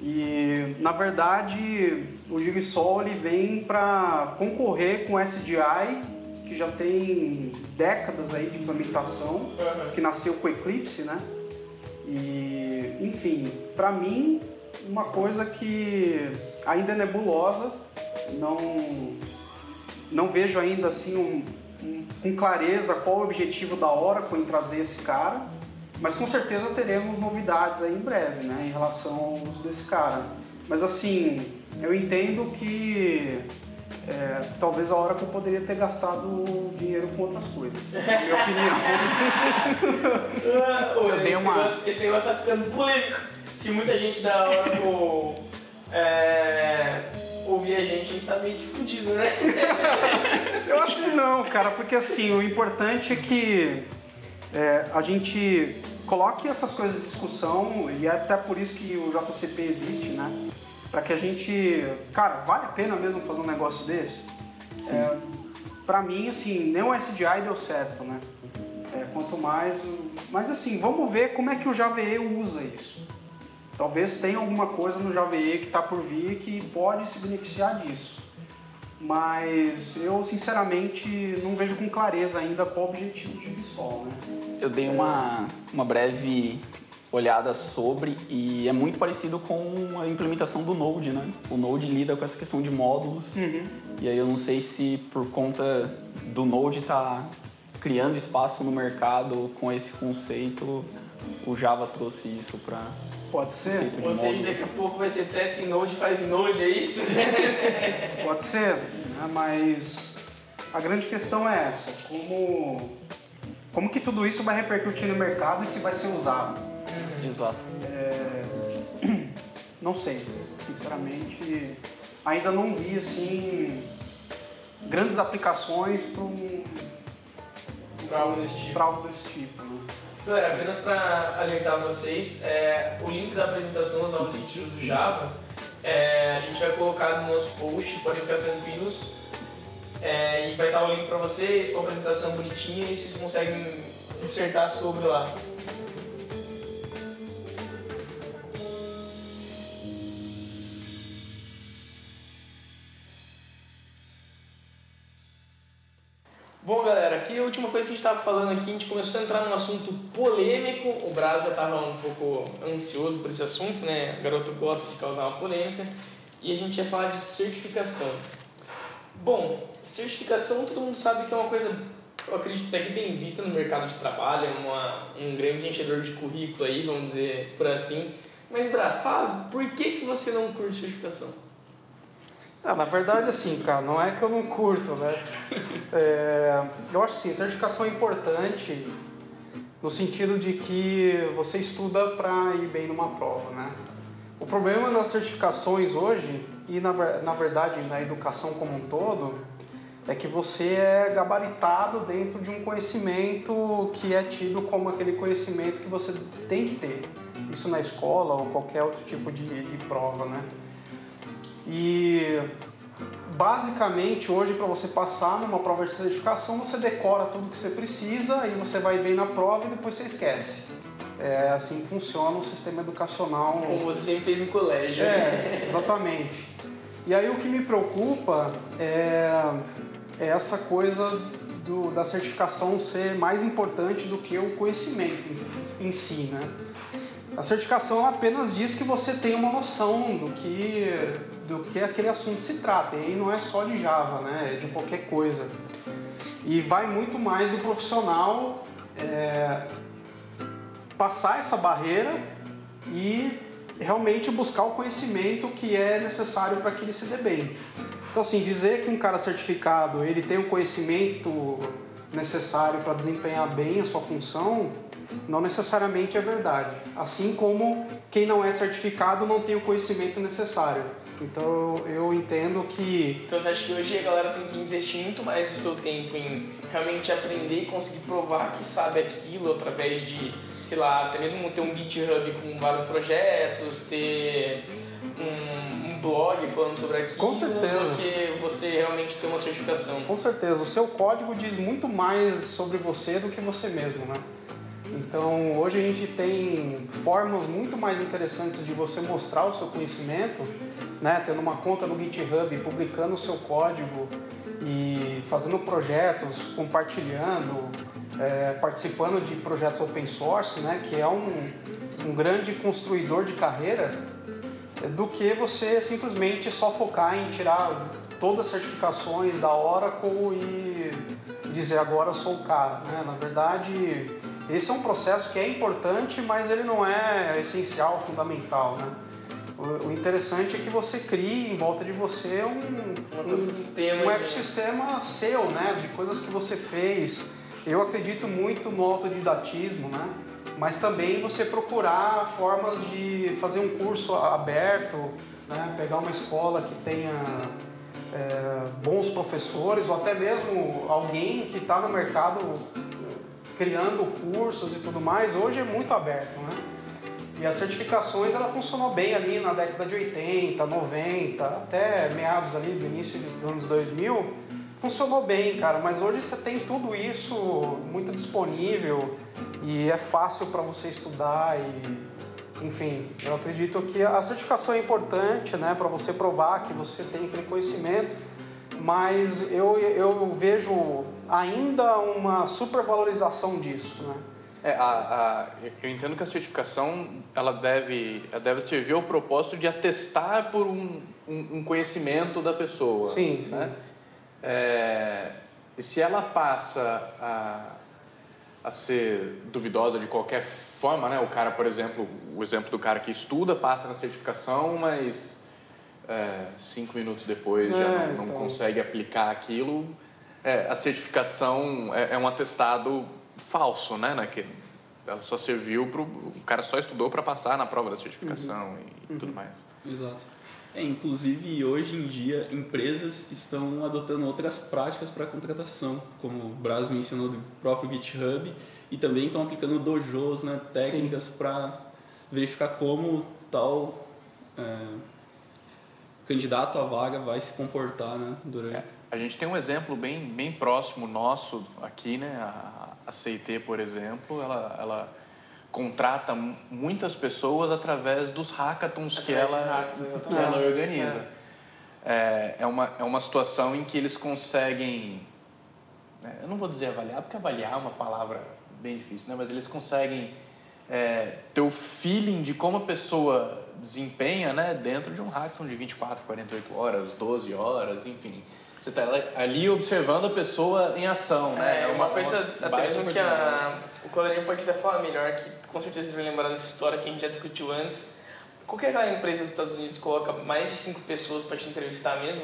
E na verdade o Jigsaw ele vem para concorrer com o SDI, que já tem décadas aí de implementação Uhum. que nasceu com o Eclipse, né? E, enfim, para mim, uma coisa que ainda é nebulosa, não, não vejo ainda assim um, um- com clareza qual o objetivo da Oracle em trazer esse cara, mas com certeza teremos novidades aí em breve, né, em relação ao uso desse cara. Mas assim, eu entendo que é, talvez a Oracle poderia ter gastado dinheiro com outras coisas, na minha opinião. [laughs] Ah, esse, uma- negócio, esse negócio tá ficando polêmico. Se muita gente da Oracle fudido, né? [laughs] Eu acho que não, cara, porque assim, o importante é que é, a gente coloque essas coisas em discussão e é até por isso que o JCP existe, né? Pra que a gente. Cara, vale a pena mesmo fazer um negócio desse? É, pra mim, assim, nem o SDI deu certo, né? É, quanto mais. o- Mas assim, vamos ver como é que o JVE usa isso. Talvez tenha alguma coisa no JVE que está por vir que pode se beneficiar disso. Mas eu sinceramente não vejo com clareza ainda qual o objetivo de Bissol, né? Eu dei uma, uma breve olhada sobre e é muito parecido com a implementação do Node, né? O Node lida com essa questão de módulos e aí eu não sei se por conta do Node estar criando espaço no mercado com esse conceito, o Java trouxe isso para Pode ser, Ou seja, daqui a pouco vai ser teste em Node, faz em Node, é isso? [laughs] pode ser, né? mas a grande questão é essa, como, como que tudo isso vai repercutir no mercado e se vai ser usado? Exato. Não sei, sinceramente, ainda não vi assim grandes aplicações para um, algo desse tipo. pra algo desse tipo. Né? Galera, apenas para alertar vocês, é, o link da apresentação dos novos features do Java é, a gente vai colocar no nosso post, podem ficar tranquilos. É, e vai estar o link para vocês com a apresentação bonitinha e vocês conseguem dissertar sobre lá. Coisa que a gente estava falando aqui, a gente começou a entrar num assunto polêmico. O Braz já estava um pouco ansioso por esse assunto, né? O garoto gosta de causar uma polêmica. E a gente ia falar de certificação. Bom, certificação todo mundo sabe que é uma coisa, eu acredito até que bem vista no mercado de trabalho, é uma, um grande enchedor de currículo aí, vamos dizer por assim. Mas, Braz, fala, por que, que você não curte certificação? Ah, na verdade, assim, cara, não é que eu não curto, né? É, eu acho assim, certificação é importante no sentido de que você estuda para ir bem numa prova, né? O problema das certificações hoje, e na, na verdade na educação como um todo, é que você é gabaritado dentro de um conhecimento que é tido como aquele conhecimento que você tem que ter. Isso na escola ou qualquer outro tipo de, de prova, né? E basicamente hoje para você passar numa prova de certificação você decora tudo que você precisa e você vai bem na prova e depois você esquece. É assim que funciona o sistema educacional. Como você sempre fez no colégio. É, exatamente. E aí o que me preocupa é, é essa coisa do, da certificação ser mais importante do que o conhecimento em, em si, né? A certificação apenas diz que você tem uma noção do que, do que aquele assunto se trata. E não é só de Java, né? É de qualquer coisa. E vai muito mais do profissional é, passar essa barreira e realmente buscar o conhecimento que é necessário para que ele se dê bem. Então, assim, dizer que um cara certificado ele tem o conhecimento necessário para desempenhar bem a sua função não necessariamente é verdade. Assim como quem não é certificado não tem o conhecimento necessário. Então eu entendo que. Então você acha que hoje a galera tem que investir muito mais do seu tempo em realmente aprender e conseguir provar que sabe aquilo através de, sei lá, até mesmo ter um GitHub com vários projetos, ter um, um blog falando sobre aquilo Com certeza. do que você realmente ter uma certificação. Com certeza, o seu código diz muito mais sobre você do que você mesmo, né? Então, hoje a gente tem formas muito mais interessantes de você mostrar o seu conhecimento, né? tendo uma conta no GitHub, publicando o seu código e fazendo projetos, compartilhando, é, participando de projetos open source, né? que é um, um grande construidor de carreira, do que você simplesmente só focar em tirar todas as certificações da Oracle e dizer agora eu sou o cara. Né? Na verdade, esse é um processo que é importante, mas ele não é essencial, fundamental, né? O, interessante é que você crie em volta de você um, um ecossistema, um, ecossistema seu, né? De coisas que você fez. Eu acredito muito no autodidatismo, né? Mas também você procurar formas de fazer um curso aberto, né? Pegar uma escola que tenha é, bons professores ou até mesmo alguém que está no mercado criando cursos e tudo mais, hoje é muito aberto, né? E as certificações, ela funcionou bem ali na década de 80, 90, até meados ali do início dos anos 2000, funcionou bem, cara, mas hoje você tem tudo isso muito disponível e é fácil para você estudar e enfim, eu acredito que a certificação é importante, né, para você provar que você tem aquele conhecimento, mas eu, eu vejo ainda uma supervalorização disso, né? É, a, a, eu entendo que a certificação ela deve, ela deve servir ao propósito de atestar por um, um, um conhecimento da pessoa. Sim. Né? É, e se ela passa a, a ser duvidosa de qualquer forma, né? o cara, por exemplo, o exemplo do cara que estuda passa na certificação, mas é, cinco minutos depois é, já não, não então... consegue aplicar aquilo, é, a certificação é, é, um atestado falso, né? né? Que ela só serviu para o cara só estudou para passar na prova da certificação uhum. e uhum. tudo mais. Exato. É, inclusive, hoje em dia, empresas estão adotando outras práticas para contratação, como o Braz mencionou do próprio GitHub, e também estão aplicando dojos, né, técnicas para verificar como tal é, candidato à vaga vai se comportar né, durante. É. A gente tem um exemplo bem, bem próximo nosso aqui, né? A, a CIT, por exemplo, ela, ela contrata muitas pessoas através dos hackathons que ela, que ela organiza. É. é. É, uma, é uma situação em que eles conseguem, né, eu não vou dizer avaliar, porque avaliar é uma palavra bem difícil, né? mas eles conseguem é, ter o feeling de como a pessoa desempenha né, dentro de um hackathon de 24, 48 horas, 12 horas, enfim. Você está ali observando a pessoa em ação, né? É, é uma, uma coisa, uma até mesmo que a, o Colorinho pode até falar melhor, que com certeza ele vai lembrar dessa história que a gente já discutiu antes. Qual que é aquela empresa dos Estados Unidos que coloca mais de cinco pessoas para te entrevistar mesmo?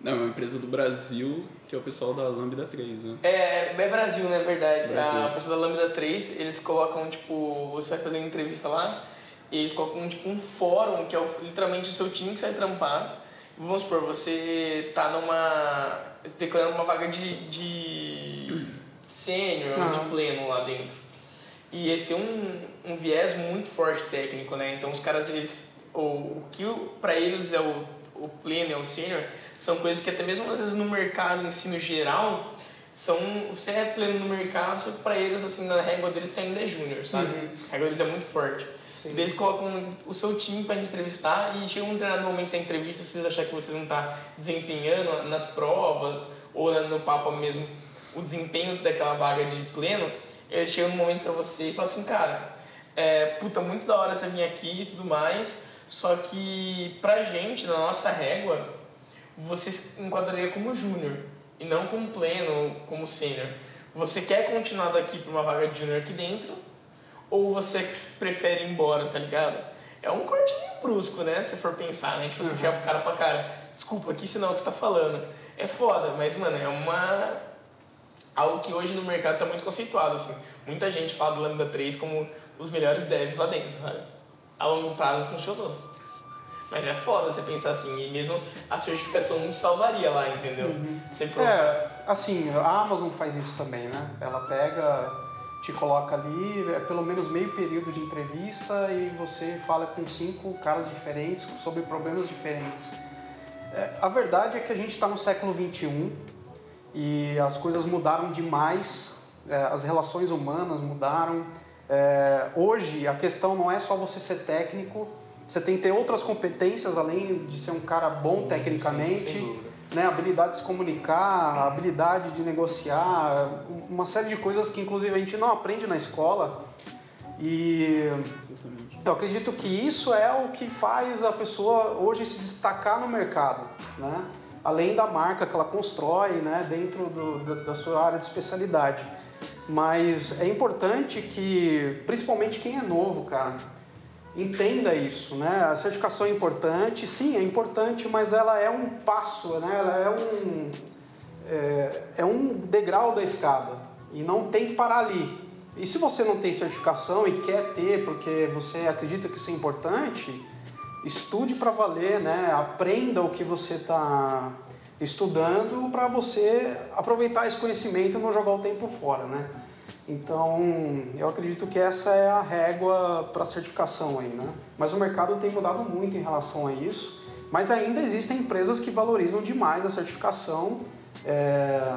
Não, é uma empresa do Brasil, que é o pessoal da Lambda 3, né? É, é Brasil, né? Verdade. Brasil. A pessoa da Lambda 3, eles colocam, tipo, você vai fazer uma entrevista lá, e eles colocam, tipo, um fórum, que é o- literalmente o seu time que você vai trampar. Vamos supor, você tá numa. você declarando uma vaga de. de sênior ou de Ah. pleno lá dentro. E eles têm um, um viés muito forte técnico, né? Então os caras, eles. O, o que pra eles é o, o pleno, é o sênior, são coisas que até mesmo às vezes no mercado, no ensino geral, são. Você é pleno no mercado, só que pra eles, assim, na régua deles você ainda é júnior, sabe? Uhum. A régua deles é muito forte. Sim. E eles colocam o seu time para entrevistar e chega um determinado momento da entrevista, se eles acharem que você não está desempenhando nas provas ou no papo mesmo o desempenho daquela vaga de pleno, eles chegam no momento para você e falam assim, cara, é, puta, muito da hora você vir aqui e tudo mais, só que pra gente, na nossa régua, você se enquadraria como júnior e não como pleno ou como sênior. Você quer continuar daqui para uma vaga de júnior aqui dentro ou você prefere ir embora, tá ligado? É um corte meio brusco, né? Se for pensar, né? Tipo, você chegar pro cara e falar, cara, desculpa, aqui senão o que você tá falando. É foda, mas, mano, é uma... Algo que hoje no mercado tá muito conceituado, assim. Muita gente fala do Lambda 3 como os melhores devs lá dentro, sabe? A longo prazo funcionou. Mas é foda você pensar assim, e mesmo a certificação não te salvaria lá, entendeu? Você pro- É, assim, a Amazon faz isso também, né? Ela pega, te coloca ali, é pelo menos meio período de entrevista e você fala com cinco caras diferentes sobre problemas diferentes. É, a verdade é que a gente está no século XXI e as coisas mudaram demais, é, as relações humanas mudaram. É, hoje a questão não é só você ser técnico, você tem que ter outras competências além de ser um cara bom tecnicamente sem dúvida. né, habilidade de se comunicar, habilidade de negociar, uma série de coisas que inclusive a gente não aprende na escola. E eu acredito que isso é o que faz a pessoa hoje se destacar no mercado, né? Além da marca que ela constrói, né, dentro do, da, da sua área de especialidade. Mas é importante que, principalmente quem é novo, cara, entenda isso, né? A certificação é importante, sim, é importante, mas ela é um passo, né? Ela é um é, é um degrau da escada e não tem que parar ali. E se você não tem certificação e quer ter porque você acredita que isso é importante, estude para valer, né? Aprenda o que você está estudando para você aproveitar esse conhecimento e não jogar o tempo fora, né? Então, eu acredito que essa é a régua para certificação aí, né? Mas o mercado tem mudado muito em relação a isso, mas ainda existem empresas que valorizam demais a certificação é,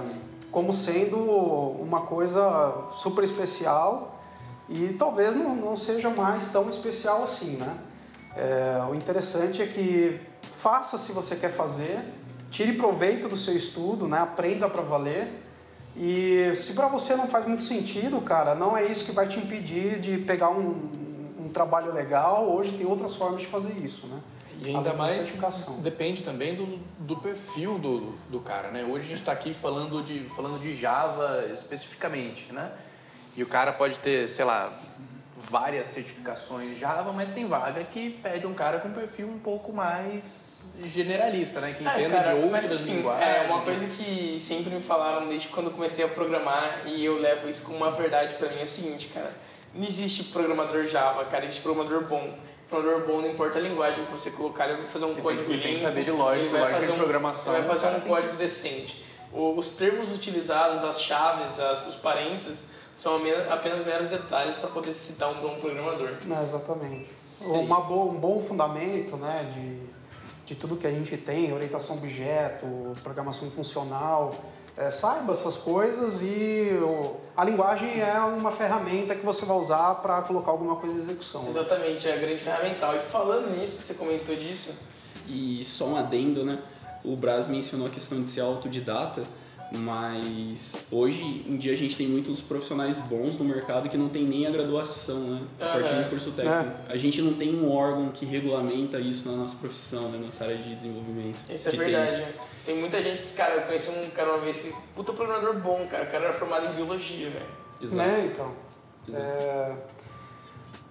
como sendo uma coisa super especial e talvez não, não seja mais tão especial assim, né? É, o interessante é que faça se você quer fazer, tire proveito do seu estudo, né? Aprenda para valer. E se para você não faz muito sentido, cara, não é isso que vai te impedir de pegar um, um trabalho legal. Hoje tem outras formas de fazer isso, né? E ainda mais depende também do, do perfil do, do cara, né? Hoje a gente está aqui falando de, falando de Java especificamente, né? E o cara pode ter, sei lá, várias certificações Java, mas tem vaga que pede um cara com um perfil um pouco mais generalista, né? Que É, entenda cara, de mas outras assim, linguagens. É uma coisa que sempre me falaram desde quando eu comecei a programar e eu levo isso como uma verdade pra mim é o seguinte, cara. Não existe programador Java, cara, existe programador bom. Programador bom não importa a linguagem que você colocar, ele vai fazer um Ele código ele tem que limpo, saber de lógica, lógica fazer de um- programação, Ele vai fazer um tem código decente. O- Os termos utilizados, as chaves, as, os parênteses são apenas- apenas meros detalhes para poder citar um bom programador. Não, exatamente. Uma boa, um bom fundamento né, de, de tudo que a gente tem, orientação objeto, programação funcional. É, saiba essas coisas e o- a linguagem é uma ferramenta que você vai usar para colocar alguma coisa em execução. Exatamente, é a grande ferramental. E falando nisso, você comentou disso, E só um adendo, né? O Braz mencionou a questão de ser autodidata, mas hoje em dia a gente tem muitos profissionais bons no mercado que não tem nem a graduação, né? A partir de curso técnico. A gente não tem um órgão que regulamenta isso na nossa profissão, né? Nossa área de desenvolvimento. Isso é de verdade. Tem muita gente que, cara, eu conheci um cara uma vez que, puta programador bom, cara. O cara era formado em biologia, velho. Exato. Né, então. Exato. É,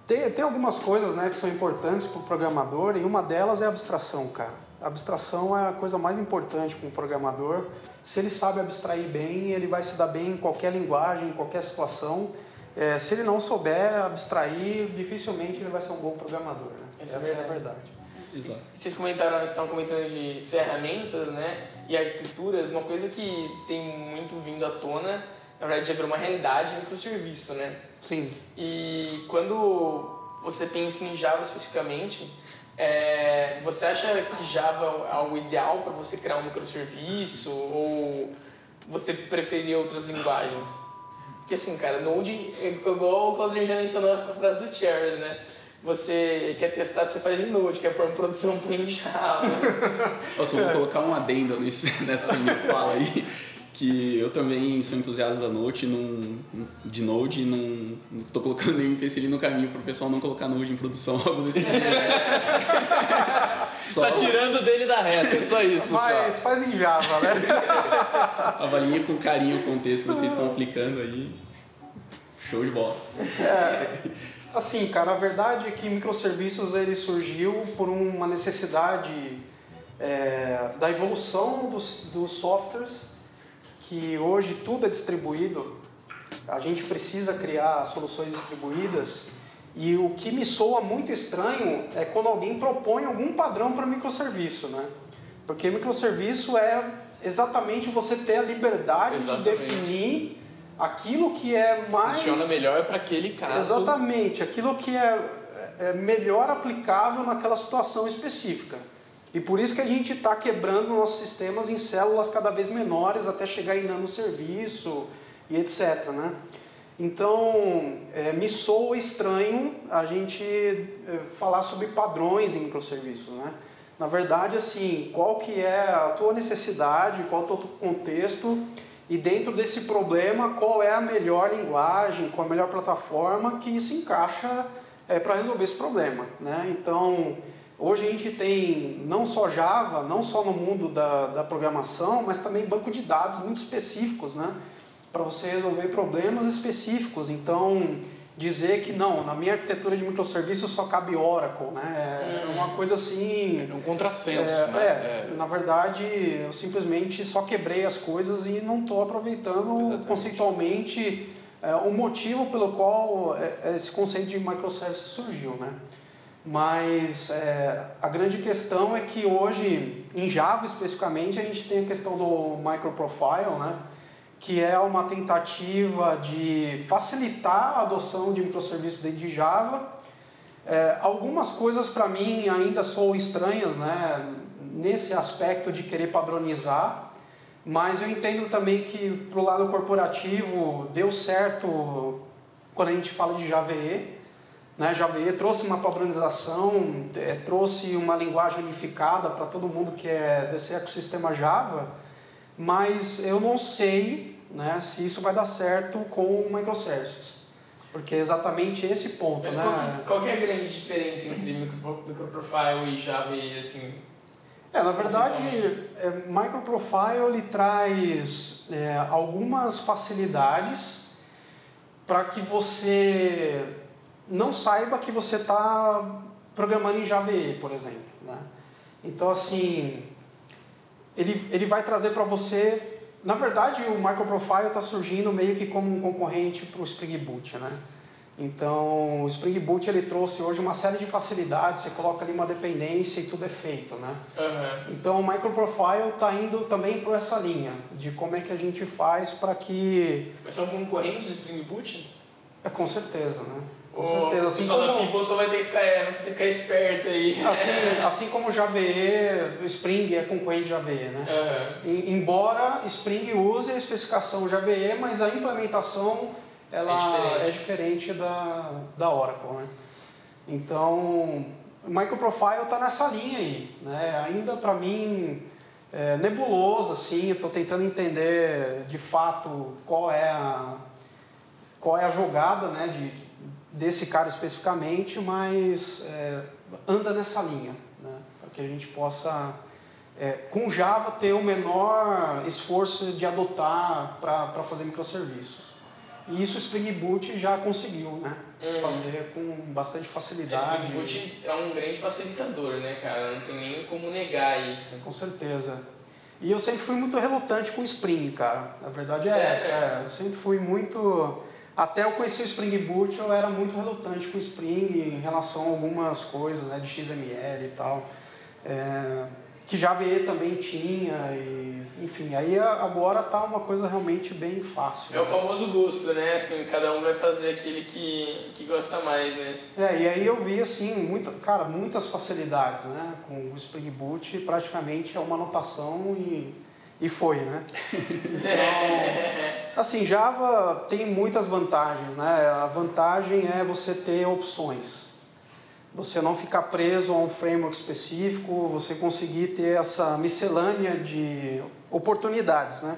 Tem, tem algumas coisas né, que são importantes para o programador e uma delas é a abstração, cara. Abstração é a coisa mais importante para um programador. Se ele sabe abstrair bem, ele vai se dar bem em qualquer linguagem, em qualquer situação. É, se ele não souber abstrair, dificilmente ele vai ser um bom programador. Né? Essa é Essa é a verdade. Exato. Vocês comentaram, vocês estavam comentando de ferramentas, né? E arquiteturas, uma coisa que tem muito vindo à tona, na verdade já virou uma realidade, é microserviço, né? Sim. E quando você pensa em Java especificamente, é, você acha que Java é algo ideal para você criar um microserviço ou você preferia outras linguagens? Porque assim, cara, Node, igual o Claudinho já mencionou a frase do Cherry, né? Você quer testar, você faz em Node, quer pôr em produção, põe [laughs] em Java. Eu só vou colocar um adendo nesse, nessa minha fala aí, que eu também sou entusiasta da Node, num, de Node e não, não tô colocando nenhum empecilho no caminho pro pessoal não colocar Node em produção, [laughs] algo desse tipo. Só Tá tirando dele da reta, é só isso. Mas faz em Java, né? [laughs] avalie com carinho o contexto que vocês estão aplicando aí. Show de bola. Assim, cara, a verdade é que microserviços ele surgiu por uma necessidade é, da evolução dos, dos softwares, que hoje tudo é distribuído. A gente precisa criar soluções distribuídas. E o que me soa muito estranho é quando alguém propõe algum padrão para microserviço, né? Porque microserviço é exatamente você ter a liberdade Exatamente. de definir aquilo que é mais Funciona melhor para aquele caso. Exatamente, aquilo que é, é melhor aplicável naquela situação específica. E por isso que a gente está quebrando nossos sistemas em células cada vez menores até chegar em nanoserviço e etc. Né? Então, é, me soa estranho a gente é, falar sobre padrões em microserviços. Né? Na verdade, assim, qual que é a tua necessidade, qual é o teu contexto e dentro desse problema, qual é a melhor linguagem, qual a melhor plataforma que se encaixa é, para resolver esse problema. Né? Então, hoje a gente tem não só Java, não só no mundo da, da programação, mas também banco de dados muito específicos, né? para você resolver problemas específicos. Então, dizer que não, na minha arquitetura de microserviços só cabe Oracle, né? É uma coisa assim... É um contrassenso, É, né? é, na verdade, eu simplesmente só quebrei as coisas e não estou aproveitando Exatamente. conceitualmente é, o motivo pelo qual é, esse conceito de microservice surgiu, né? Mas é, a grande questão é que hoje, em Java especificamente, a gente tem a questão do microprofile, né? que é uma tentativa de facilitar a adoção de microserviços dentro de Java. É, algumas coisas para mim ainda são estranhas, né, nesse aspecto de querer padronizar, mas eu entendo também que pro lado corporativo deu certo quando a gente fala de Java né, trouxe uma padronização, é, trouxe uma linguagem unificada para todo mundo que é desse ecossistema Java, mas eu não sei né, se isso vai dar certo com microservices. Porque é exatamente esse ponto, Mas né? qual, qual é a grande diferença entre micro, microprofile e Java e assim? É, na verdade, é, microprofile ele traz é, algumas facilidades para que você não saiba que você está programando em Java por exemplo. Né? Então, assim, ele, ele vai trazer para você... Na verdade, o microprofile está surgindo meio que como um concorrente para o Spring Boot, né? Então, o Spring Boot ele trouxe hoje uma série de facilidades, você coloca ali uma dependência e tudo é feito, né? Aham. Então o microprofile está indo também por essa linha de como é que a gente faz para que. Mas são concorrentes do Spring Boot? É, com certeza, né? Com O certeza. Assim da como, vai ter que ficar, é, vai ter que ficar esperto aí. assim, assim como o Spring é concorrente de Java EE, né? E- Embora Spring use a especificação Java EE, mas a implementação ela É é diferente, da, da Oracle, né? Então, o microprofile está nessa linha aí, né? Ainda para mim é nebuloso, assim, eu estou tentando entender de fato qual é a, qual é a jogada né, de, desse cara especificamente, mas é, anda nessa linha, né, para que a gente possa, é, com Java, ter o menor esforço de adotar para fazer microserviços. E isso o Spring Boot já conseguiu, né? Uhum. Fazer com bastante É, facilidade. o Boot é um grande facilitador, né, cara? Não tem nem como negar isso. Com certeza. E eu sempre fui muito relutante com o Spring, cara. A verdade é essa. é. Eu sempre fui muito. Até eu conhecer o Spring Boot, eu era muito relutante com o Spring em relação a algumas coisas, né, de XML e tal. É, que JVE também tinha, e, enfim, aí agora tá uma coisa realmente bem fácil. É o famoso gosto, né? Assim, cada um vai fazer aquele que, que gosta mais, né? É, e aí eu vi assim, muita, cara, muitas facilidades, né? Com o Spring Boot praticamente é uma anotação e, e foi, né? [laughs] Então, assim, Java tem muitas vantagens, né? A vantagem é você ter opções. Você não ficar preso a um framework específico, você conseguir ter essa miscelânea de oportunidades, né?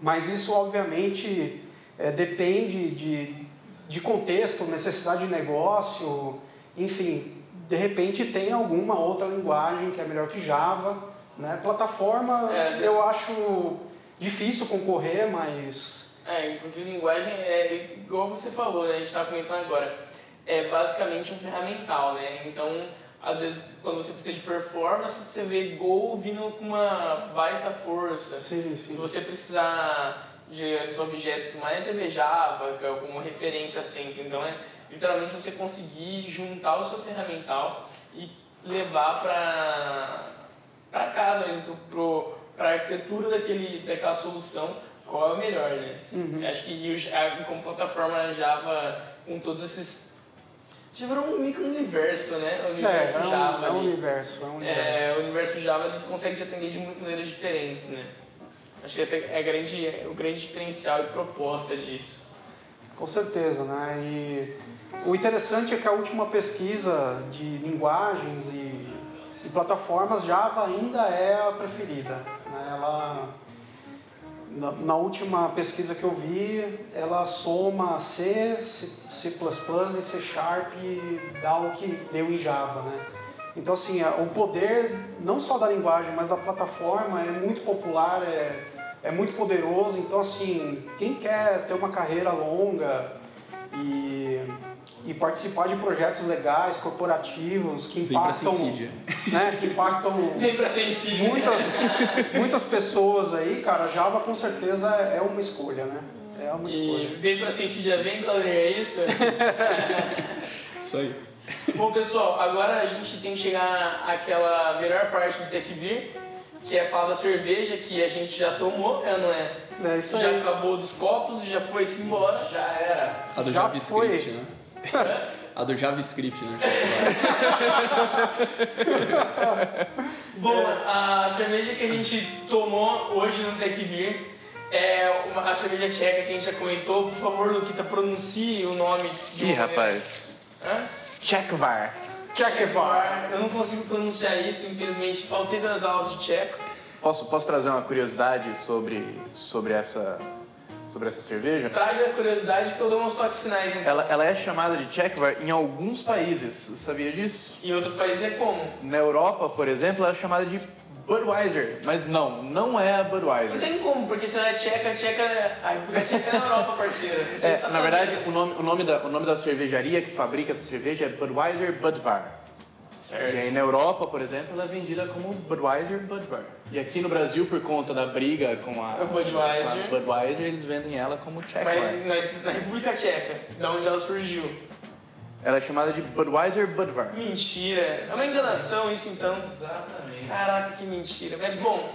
Mas isso, obviamente, eh, depende de, de contexto, necessidade de negócio, enfim. De repente tem alguma outra linguagem que é melhor que Java, né? Plataforma, É, eu acho difícil concorrer, mas... É, inclusive linguagem é igual você falou, né? A gente estava comentando agora. É basicamente um ferramental, né? Então, às vezes, quando você precisa de performance, você vê Go vindo com uma baita força. Sim, Se sim. você precisar de objeto mais, você vê Java que é como referência sempre. Então, é literalmente você conseguir juntar o seu ferramental e levar para para casa mesmo, para a arquitetura daquele, daquela solução, qual é o melhor, né? Uhum. Acho que como plataforma Java, com todos esses... Já virou um micro-universo, né? O É, universo é um, Java é um ali. universo, é um universo. É, o universo Java ele consegue te atender de muitas maneiras diferentes, né? Acho que esse é grande, o grande diferencial e proposta disso. Com certeza, né? E o interessante é que a última pesquisa de linguagens e plataformas Java ainda é a preferida. Né? Ela, na, na última pesquisa que eu vi, ela soma C, C, C++ e C Sharp e dá o que deu em Java, né? Então, assim, a- o poder não só da linguagem, mas da plataforma é muito popular, é, é muito poderoso. Então, assim, quem quer ter uma carreira longa e, e participar de projetos legais, corporativos, que Vem pra impactam, Sensidia. né, que impactam [laughs] Vem pra sensível. muitas, muitas pessoas aí, cara, Java com certeza é uma escolha, né? É uma E escolha. vem pra Sensídia, vem, Claudio, é isso? [laughs] Isso aí. Bom, pessoal, agora a gente tem que chegar àquela melhor parte do Tech Beer, que é falar da cerveja que a gente já tomou, é, não é? É isso já aí. acabou dos copos e já foi-se embora. Já era. A do Já JavaScript, foi. né? [laughs] A do JavaScript, né? [laughs] Bom, a cerveja que a gente tomou hoje no Tech Beer é uma, a cerveja tcheca que a gente já comentou. Por favor, Luquita, pronuncie o nome. Ih, rapaz. Hã? Checkvar. Tchekevar. Eu não consigo pronunciar isso, infelizmente. Faltei das aulas de tcheco. Posso, posso trazer uma curiosidade sobre, sobre, essa, sobre essa cerveja? Traga a curiosidade que eu dou uns toques finais. Então. Ela, ela é chamada de Checkvar em alguns países, você sabia disso? Em outros países é como? Na Europa, por exemplo, ela é chamada de Budweiser, mas não, não é a Não Budweiser. tem como, porque se ela é tcheca, a tcheca, a República Tcheca é na Europa, parceira. Não É, na verdade, sabendo. o nome, o, nome da, o nome da cervejaria que fabrica essa cerveja é Budweiser Budvar. E aí Certo. na Europa, por exemplo, ela é vendida como Budweiser Budvar. E aqui no Brasil, por conta da briga com a, O Budweiser. com a Budweiser, eles vendem ela como Checkvar. Mas, mas na República Tcheca, da onde ela surgiu. Ela é chamada de Budweiser Budvar. Mentira. É uma enganação isso então. Exatamente. Caraca, que mentira. Mas bom,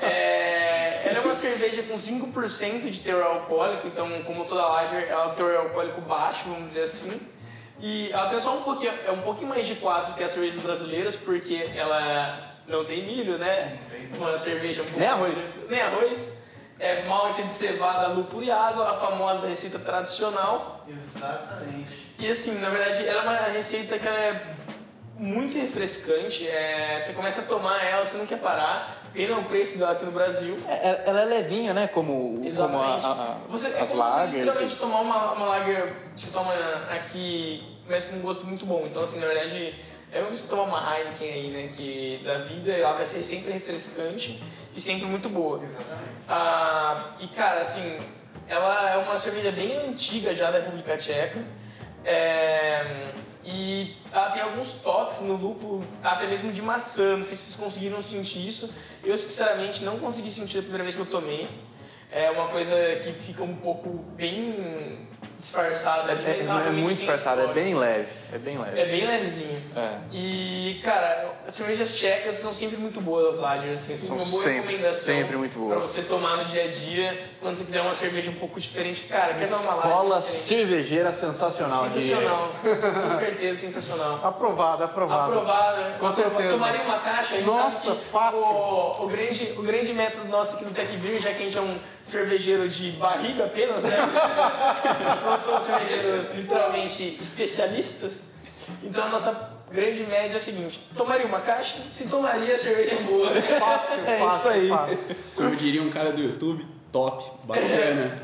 é, ela é uma cerveja com 5% de teor alcoólico, então como toda lager, ela tem teor alcoólico baixo, vamos dizer assim. E ela tem só um pouquinho, é um pouquinho mais de 4 que as cervejas brasileiras, porque ela não tem milho, né? Uma cerveja um pouco Nem arroz. Nem arroz. É malte de cevada, lúpulo e água, a famosa receita tradicional. Exatamente. E assim, na verdade, ela é uma receita que ela é muito refrescante. É, você começa a tomar ela, você não quer parar. Pena o preço dela aqui no Brasil. É, Ela é levinha, né? Como, como a, Exatamente. a- a- você, é as como você lagers. literalmente tomar uma, uma lager, você toma aqui, mas com um gosto muito bom. Então, assim, na verdade, é como você tomar uma Heineken aí, né? Que da vida ela vai ser sempre refrescante e sempre muito boa. Ah, e cara, assim, Ela é uma cerveja bem antiga já da República Tcheca. É, e ela tem alguns toques no lúpulo, até mesmo de maçã. Não sei se vocês conseguiram sentir isso. Eu, sinceramente, não consegui sentir a primeira vez que eu tomei. É uma coisa que fica um pouco bem disfarçada ali, É, mas é realmente muito disfarçado, é bem leve. É bem leve. É bem levezinho. É. E, cara, as cervejas tchecas são sempre muito boas, Lager, assim, São uma boa sempre, recomendação sempre muito boas. Pra você tomar no dia a dia, quando você quiser uma cerveja um pouco diferente. Cara, quer dar uma Escola cervejeira sensacional. de- Sensacional, com certeza, sensacional. Aprovado, aprovado. Aprovada, Com certeza. Tomaria uma caixa, a gente Nossa, sabe que fácil. O, o, grande, o grande método nosso aqui no Tech Beer, já que a gente é um cervejeiro de barriga apenas, né? [laughs] Nós somos cervejeiros literalmente especialistas. Então a nossa grande média é a seguinte: tomaria uma caixa? Se tomaria, a cerveja é boa. Fácil, É fácil, isso aí. fácil. Como diria um cara do YouTube, top, bacana.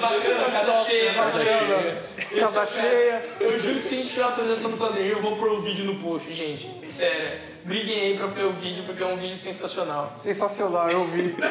Bacana, casa cheia, casa cheia. Casa cheia. Eu juro que se a gente tiver autorização do Claudemir, eu vou pôr o vídeo no post, gente. Sério. Briguem aí pra ver o vídeo, porque é um vídeo sensacional. Sensacional, eu vi. [laughs]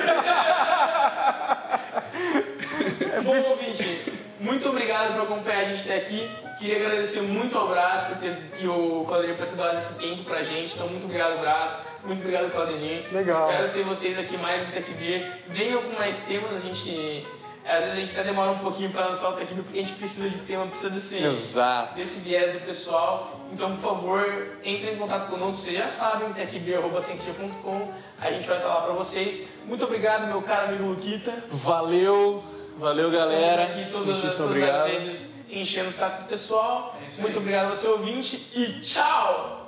Bom, ouvinte, muito obrigado por acompanhar a gente até aqui. Queria agradecer muito ao Braço por ter, e o Claudemir por ter dado esse tempo pra gente. Então, muito obrigado, Braço. Muito obrigado, Claudemir. Legal. Espero ter vocês aqui mais no Tech Beer. Venham com mais temas. A gente, às vezes a gente até demora um pouquinho pra lançar o Tech Beer, porque a gente precisa de tema, precisa desse, Exato. desse viés do pessoal. Então, por favor, entrem em contato conosco. Vocês já sabem, techbeer.com. A gente vai estar lá pra vocês. Muito obrigado, meu caro amigo Luquita. Valeu, valeu galera. Estamos aqui todas, Muitíssimo todas obrigado. as vezes enchendo o saco do pessoal. Muito obrigado ao seu ouvinte e tchau!